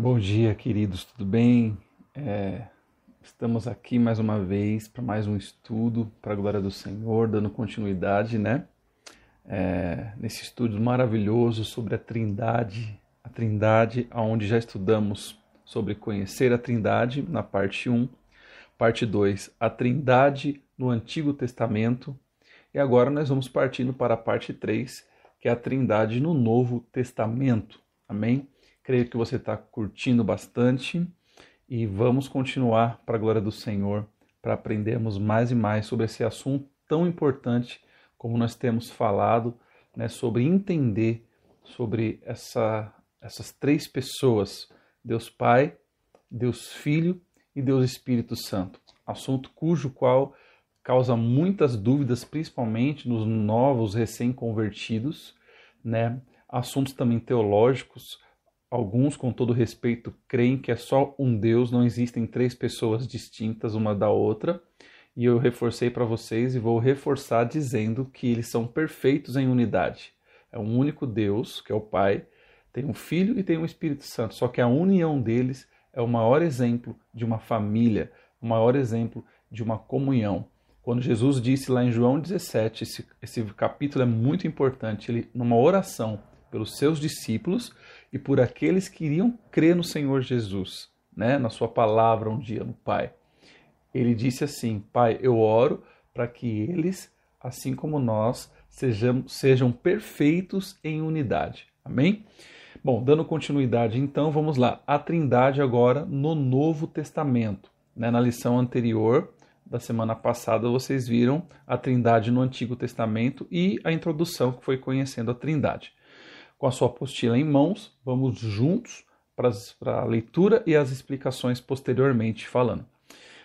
Bom dia, queridos, tudo bem? É, estamos aqui mais uma vez para mais um estudo para a glória do Senhor, dando continuidade, né? É, nesse estudo maravilhoso sobre a Trindade, a Trindade, onde já estudamos sobre conhecer a Trindade na parte 1, parte 2, a Trindade no Antigo Testamento, e agora nós vamos partindo para a parte 3, que é a Trindade no Novo Testamento. Amém? Creio que você está curtindo bastante e vamos continuar para a glória do Senhor, para aprendermos mais e mais sobre esse assunto tão importante como nós temos falado, né, sobre entender sobre essa, essas três pessoas, Deus Pai, Deus Filho e Deus Espírito Santo. Assunto cujo qual causa muitas dúvidas, principalmente nos novos recém-convertidos, né? Assuntos também teológicos, alguns, com todo respeito, creem que é só um Deus, não existem três pessoas distintas uma da outra. E eu reforcei para vocês e vou reforçar dizendo que eles são perfeitos em unidade. É um único Deus, que é o Pai, tem um Filho e tem um Espírito Santo. Só que a união deles é o maior exemplo de uma família, o maior exemplo de uma comunhão. Quando Jesus disse lá em João 17, esse, esse capítulo é muito importante, ele, numa oração pelos seus discípulos, e por aqueles que iriam crer no Senhor Jesus, né, na sua palavra um dia no Pai. Ele disse assim: Pai, eu oro para que eles, assim como nós, sejam, sejam perfeitos em unidade. Amém? Bom, dando continuidade, então, vamos lá. A Trindade agora no Novo Testamento. Né? Na lição anterior, da semana passada, vocês viram a Trindade no Antigo Testamento e a introdução que foi conhecendo a Trindade com a sua apostila em mãos, vamos juntos para a leitura e as explicações posteriormente falando.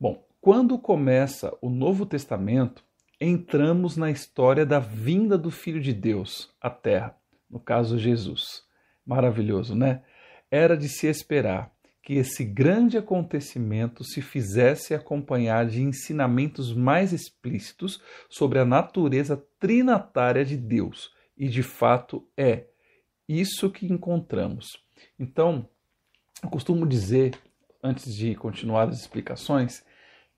Bom, quando começa o Novo Testamento, entramos na história da vinda do Filho de Deus à Terra, no caso Jesus. Maravilhoso, né? Era de se esperar que esse grande acontecimento se fizesse acompanhar de ensinamentos mais explícitos sobre a natureza trinatária de Deus, e de fato é isso que encontramos. Então, eu costumo dizer, antes de continuar as explicações,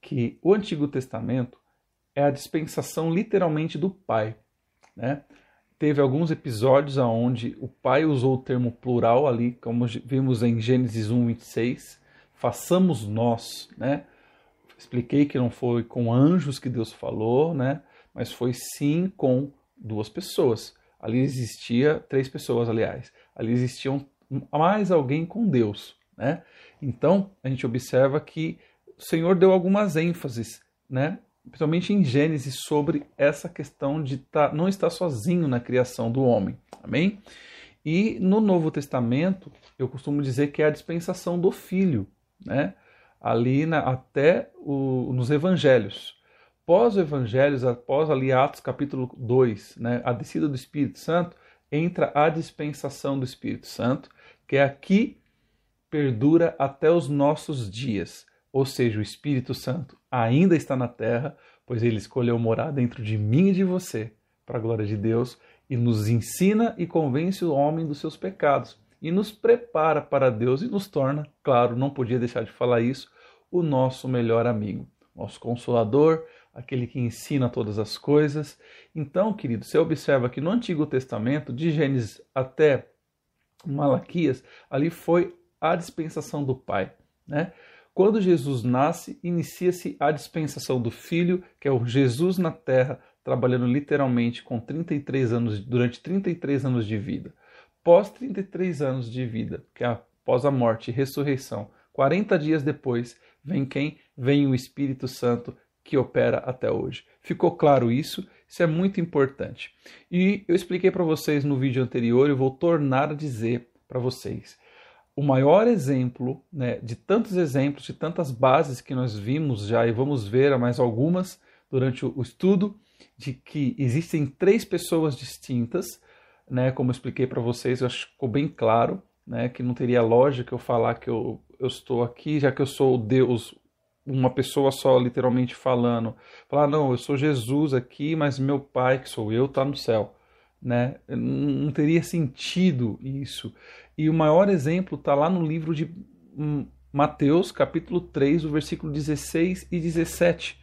que o Antigo Testamento é a dispensação literalmente do Pai. Né? Teve alguns episódios onde o Pai usou o termo plural ali, como vimos em Gênesis 1, 26, façamos nós, né? Expliquei que não foi com anjos que Deus falou, né? Mas foi sim com duas pessoas. Ali existia três pessoas, aliás. Ali existiam mais alguém com Deus, né? Então, a gente observa que o Senhor deu algumas ênfases, né? Principalmente em Gênesis sobre essa questão de tá, não estar sozinho na criação do homem. Amém? E no Novo Testamento, eu costumo dizer que é a dispensação do Filho, né? Ali na, até o, nos Evangelhos pós-evangelhos, após ali Atos capítulo 2, né, a descida do Espírito Santo, entra a dispensação do Espírito Santo, que é aqui perdura até os nossos dias. Ou seja, o Espírito Santo ainda está na terra, pois ele escolheu morar dentro de mim e de você, para a glória de Deus, e nos ensina e convence o homem dos seus pecados, e nos prepara para Deus e nos torna, claro, não podia deixar de falar isso, o nosso melhor amigo, nosso consolador, aquele que ensina todas as coisas. Então, querido, você observa que no Antigo Testamento, de Gênesis até Malaquias, ali foi a dispensação do Pai, né? Quando Jesus nasce, inicia-se a dispensação do Filho, que é o Jesus na terra, trabalhando literalmente com 33 anos, durante 33 anos de vida. Pós 33 anos de vida, que é após a morte e ressurreição, 40 dias depois, vem quem? Vem o Espírito Santo que opera até hoje. Ficou claro isso? Isso é muito importante. E eu expliquei para vocês no vídeo anterior, eu vou tornar a dizer para vocês. O maior exemplo, né, de tantos exemplos, de tantas bases que nós vimos já e vamos ver mais algumas durante o estudo, de que existem três pessoas distintas, né, como eu expliquei para vocês, eu acho que ficou bem claro, né, que não teria lógica eu falar que eu, eu estou aqui, já que eu sou o Deus, uma pessoa só literalmente falando, falar, não, eu sou Jesus aqui, mas meu pai, que sou eu, está no céu. né? Não teria sentido isso. E o maior exemplo está lá no livro de Mateus, capítulo 3, o versículo 16 e 17.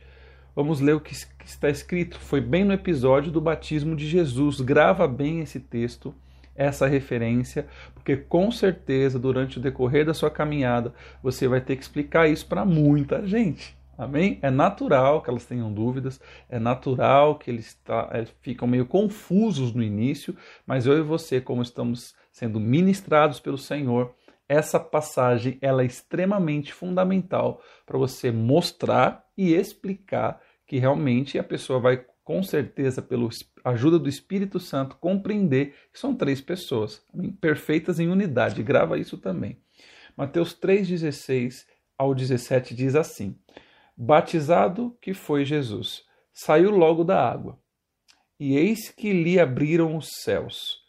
Vamos ler o que está escrito. Foi bem no episódio do batismo de Jesus. Grava bem esse texto, essa referência, porque com certeza durante o decorrer da sua caminhada você vai ter que explicar isso para muita gente. Amém? É natural que elas tenham dúvidas, é natural que eles tá, é, ficam meio confusos no início, mas eu e você, como estamos sendo ministrados pelo Senhor, essa passagem ela é extremamente fundamental para você mostrar e explicar que realmente a pessoa vai com certeza pela ajuda do Espírito Santo compreender que são três pessoas perfeitas em unidade. Grava isso também. Mateus 3:16 ao 17 diz assim: Batizado que foi Jesus, saiu logo da água. E eis que lhe abriram os céus,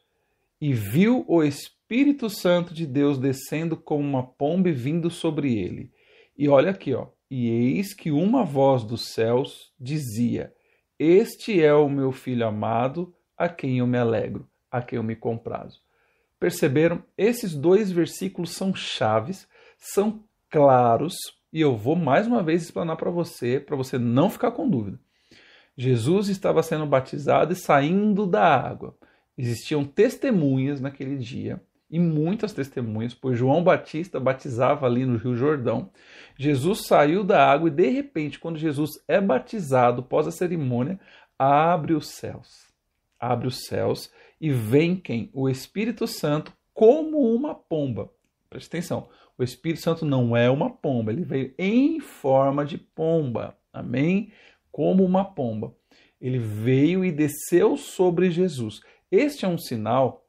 e viu o Espírito Santo de Deus descendo como uma pomba vindo sobre ele. E olha aqui, ó. E eis que uma voz dos céus dizia: Este é o meu filho amado, a quem eu me alegro, a quem eu me comprazo. Perceberam? Esses dois versículos são chaves, são claros e eu vou mais uma vez explanar para você, para você não ficar com dúvida. Jesus estava sendo batizado e saindo da água. Existiam testemunhas naquele dia, e muitas testemunhas, pois João Batista batizava ali no Rio Jordão. Jesus saiu da água e, de repente, quando Jesus é batizado, após a cerimônia, abre os céus. Abre os céus e vem quem? O Espírito Santo como uma pomba. Preste atenção. O Espírito Santo não é uma pomba, ele veio em forma de pomba. Amém? Como uma pomba. Ele veio e desceu sobre Jesus. Este é um sinal.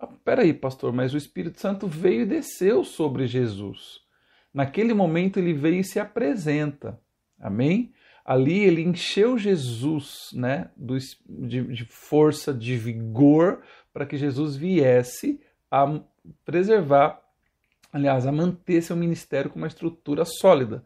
Ah, peraí, pastor, mas o Espírito Santo veio e desceu sobre Jesus. Naquele momento ele veio e se apresenta. Amém? Ali ele encheu Jesus né, de, de força, de vigor, para que Jesus viesse a preservar aliás, a manter seu ministério com uma estrutura sólida.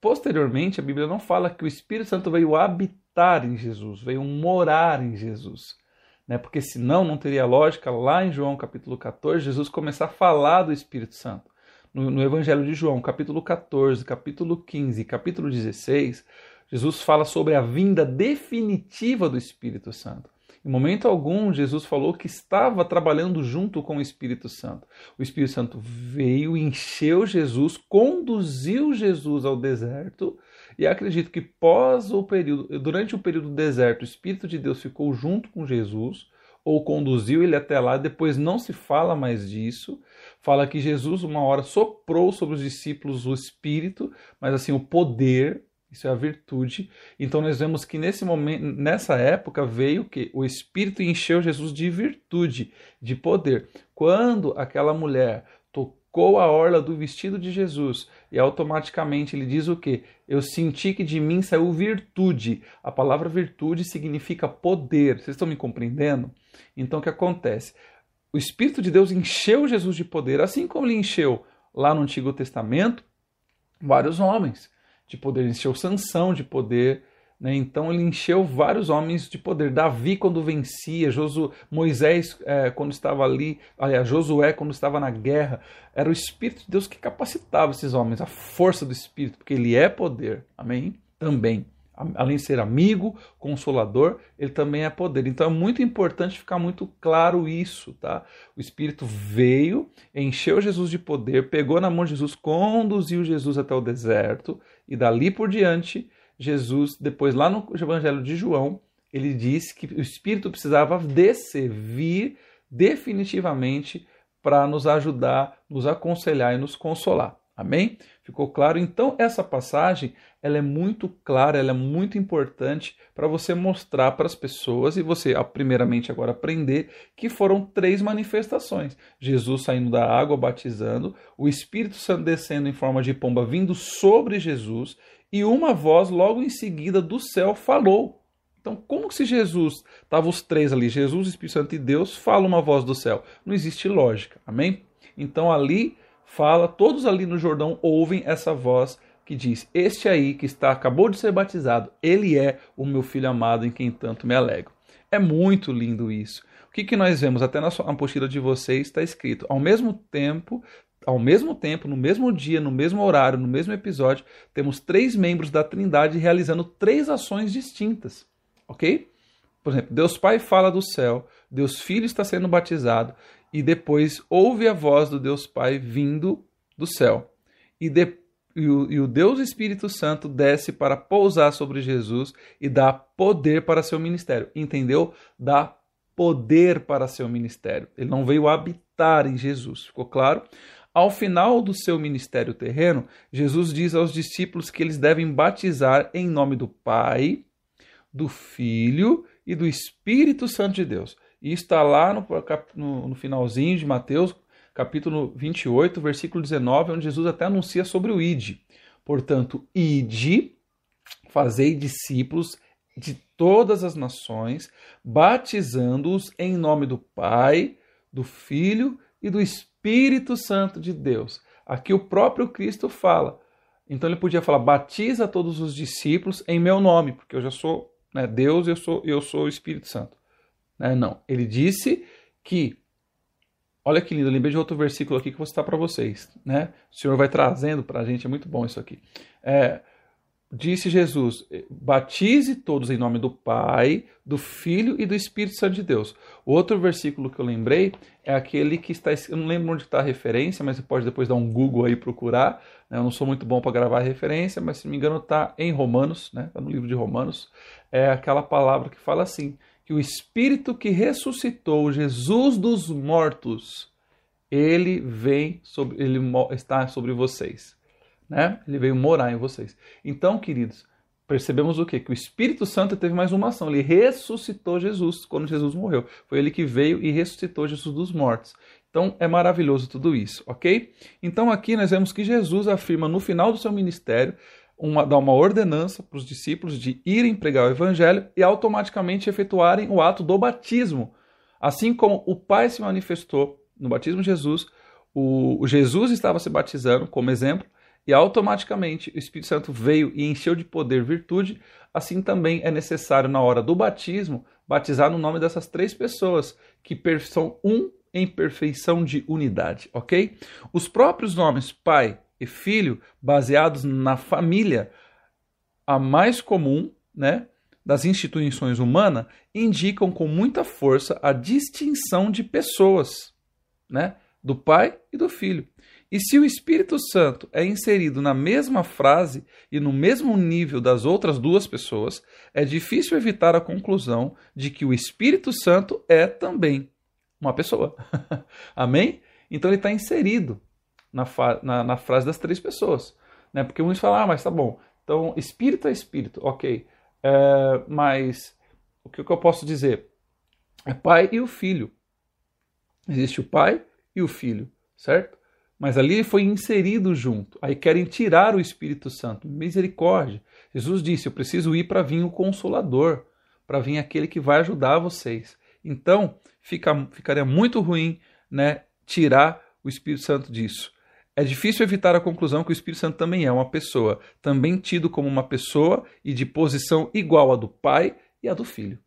Posteriormente, a Bíblia não fala que o Espírito Santo veio habitar em Jesus, veio morar em Jesus. Né? Porque senão não teria lógica lá em João capítulo 14, Jesus começar a falar do Espírito Santo. No, no Evangelho de João, capítulo 14, capítulo 15 capítulo 16, Jesus fala sobre a vinda definitiva do Espírito Santo. Em momento algum, Jesus falou que estava trabalhando junto com o Espírito Santo. O Espírito Santo veio, encheu Jesus, conduziu Jesus ao deserto, e acredito que pós o período, durante o período do deserto, o Espírito de Deus ficou junto com Jesus, ou conduziu ele até lá, depois não se fala mais disso. Fala que Jesus uma hora soprou sobre os discípulos o espírito, mas assim o poder isso é a virtude. Então nós vemos que nesse momento, nessa época veio que o Espírito encheu Jesus de virtude, de poder. Quando aquela mulher tocou a orla do vestido de Jesus e automaticamente ele diz o que? Eu senti que de mim saiu virtude. A palavra virtude significa poder. Vocês estão me compreendendo? Então o que acontece? O Espírito de Deus encheu Jesus de poder, assim como ele encheu lá no Antigo Testamento vários homens de poder, encheu Sansão de poder? Então ele encheu vários homens de poder. Davi quando vencia, Josu, Moisés é, quando estava ali, aliás, Josué quando estava na guerra, era o Espírito de Deus que capacitava esses homens, a força do Espírito, porque ele é poder, amém? Também. Além de ser amigo, consolador, ele também é poder. Então é muito importante ficar muito claro isso, tá? O Espírito veio, encheu Jesus de poder, pegou na mão de Jesus, conduziu Jesus até o deserto, e dali por diante, Jesus, depois lá no Evangelho de João, ele disse que o Espírito precisava descer, vir definitivamente para nos ajudar, nos aconselhar e nos consolar. Amém? Ficou claro? Então, essa passagem ela é muito clara, ela é muito importante para você mostrar para as pessoas e você, primeiramente, agora aprender que foram três manifestações: Jesus saindo da água, batizando, o Espírito Santo descendo em forma de pomba, vindo sobre Jesus, e uma voz logo em seguida do céu falou. Então, como que se Jesus, estava os três ali, Jesus, Espírito Santo e Deus, fala uma voz do céu? Não existe lógica, amém? Então, ali fala, todos ali no Jordão ouvem essa voz que diz: Este aí que está acabou de ser batizado, ele é o meu filho amado em quem tanto me alegro. É muito lindo isso. O que, que nós vemos? Até na apostila de vocês está escrito: ao mesmo tempo, ao mesmo tempo, no mesmo dia, no mesmo horário, no mesmo episódio, temos três membros da Trindade realizando três ações distintas. Ok? Por exemplo, Deus Pai fala do céu, Deus Filho está sendo batizado, e depois ouve a voz do Deus Pai vindo do céu. E, de, e, o, e o Deus Espírito Santo desce para pousar sobre Jesus e dá poder para seu ministério. Entendeu? Dá poder para seu ministério. Ele não veio habitar em Jesus. Ficou claro? Ao final do seu ministério terreno, Jesus diz aos discípulos que eles devem batizar em nome do Pai, do Filho e do Espírito Santo de Deus. E está lá no, no, no finalzinho de Mateus, capítulo 28, versículo 19, onde Jesus até anuncia sobre o id. Portanto, ide, fazei discípulos de todas as nações, batizando-os em nome do Pai, do Filho e do Espírito Santo de Deus. Aqui o próprio Cristo fala. Então ele podia falar: batiza todos os discípulos em meu nome, porque eu já sou né, Deus, eu sou eu sou o Espírito Santo. Né? Não, ele disse que Olha que lindo, eu lembrei de outro versículo aqui que vou citar para vocês. Né? O Senhor vai trazendo para a gente, é muito bom isso aqui. É, disse Jesus: batize todos em nome do Pai, do Filho e do Espírito Santo de Deus. O outro versículo que eu lembrei é aquele que está. Eu não lembro onde está a referência, mas você pode depois dar um Google aí procurar. Né? Eu não sou muito bom para gravar a referência, mas se não me engano está em Romanos, né? Está no livro de Romanos. É aquela palavra que fala assim: que o Espírito que ressuscitou Jesus dos mortos, ele vem sobre, ele está sobre vocês né? Ele veio morar em vocês. Então, queridos, percebemos o quê? Que o Espírito Santo teve mais uma ação. Ele ressuscitou Jesus quando Jesus morreu. Foi ele que veio e ressuscitou Jesus dos mortos. Então é maravilhoso tudo isso, ok? Então aqui nós vemos que Jesus afirma no final do seu ministério, uma, dá uma ordenança para os discípulos de irem pregar o evangelho e automaticamente efetuarem o ato do batismo. Assim como o Pai se manifestou no batismo de Jesus, o, o Jesus estava se batizando como exemplo, e automaticamente o Espírito Santo veio e encheu de poder virtude, assim também é necessário na hora do batismo batizar no nome dessas três pessoas que são um em perfeição de unidade, ok? Os próprios nomes Pai e Filho, baseados na família, a mais comum, né, das instituições humanas, indicam com muita força a distinção de pessoas, né, do Pai e do Filho. E se o Espírito Santo é inserido na mesma frase e no mesmo nível das outras duas pessoas, é difícil evitar a conclusão de que o Espírito Santo é também uma pessoa. Amém? Então ele está inserido na, na, na, frase das três pessoas. Né? Porque uns falam, ah, mas tá bom. Então, Espírito é Espírito, ok. É, mas o que, que eu posso dizer? É Pai e o Filho. Existe o Pai e o Filho, certo? Mas ali foi inserido junto. Aí querem tirar o Espírito Santo. Misericórdia. Jesus disse: Eu preciso ir para vir o Consolador, para vir aquele que vai ajudar vocês. Então, fica, ficaria muito ruim né, tirar o Espírito Santo disso. É difícil evitar a conclusão que o Espírito Santo também é uma pessoa, também tido como uma pessoa e de posição igual à do Pai e à do Filho.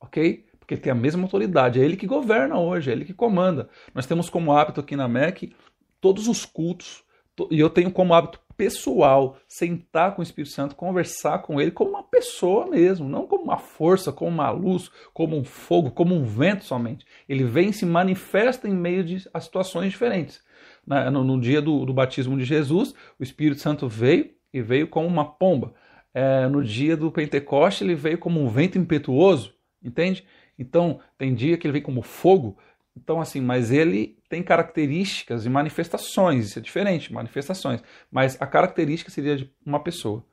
Ok? Porque tem a mesma autoridade, é ele que governa hoje, é ele que comanda. Nós temos como hábito aqui na MEC todos os cultos, e eu tenho como hábito pessoal sentar com o Espírito Santo, conversar com ele como uma pessoa mesmo, não como uma força, como uma luz, como um fogo, como um vento somente. Ele vem e se manifesta em meio de situações diferentes. No, no dia do, do, batismo de Jesus, o Espírito Santo veio e veio como uma pomba. É, no dia do Pentecoste, ele veio como um vento impetuoso, entende? Então, tem dia que ele vem como fogo, então, assim, mas ele tem características e manifestações, isso é diferente, manifestações. Mas a característica seria de uma pessoa.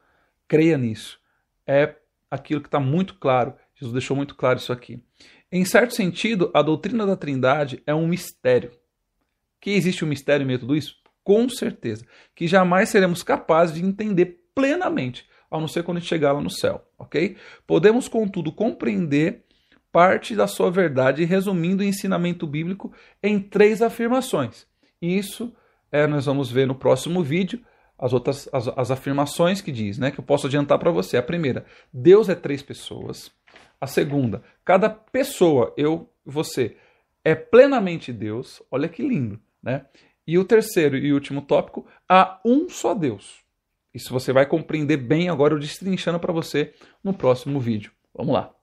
Creia nisso. É aquilo que está muito claro. Jesus deixou muito claro isso aqui. Em certo sentido, a doutrina da Trindade é um mistério. Que existe um mistério em tudo isso? Com certeza. Que jamais seremos capazes de entender plenamente, a não ser quando a gente chegar lá no céu, ok? Podemos, contudo, compreender parte da sua verdade, resumindo o ensinamento bíblico em três afirmações. Isso é, nós vamos ver no próximo vídeo as outras as, as afirmações que diz, né? Que eu posso adiantar para você. A primeira, Deus é três pessoas. A segunda, cada pessoa, eu, você, é plenamente Deus. Olha que lindo, né? E o terceiro e último tópico, há um só Deus. Isso você vai compreender bem agora, eu destrinchando para você no próximo vídeo. Vamos lá.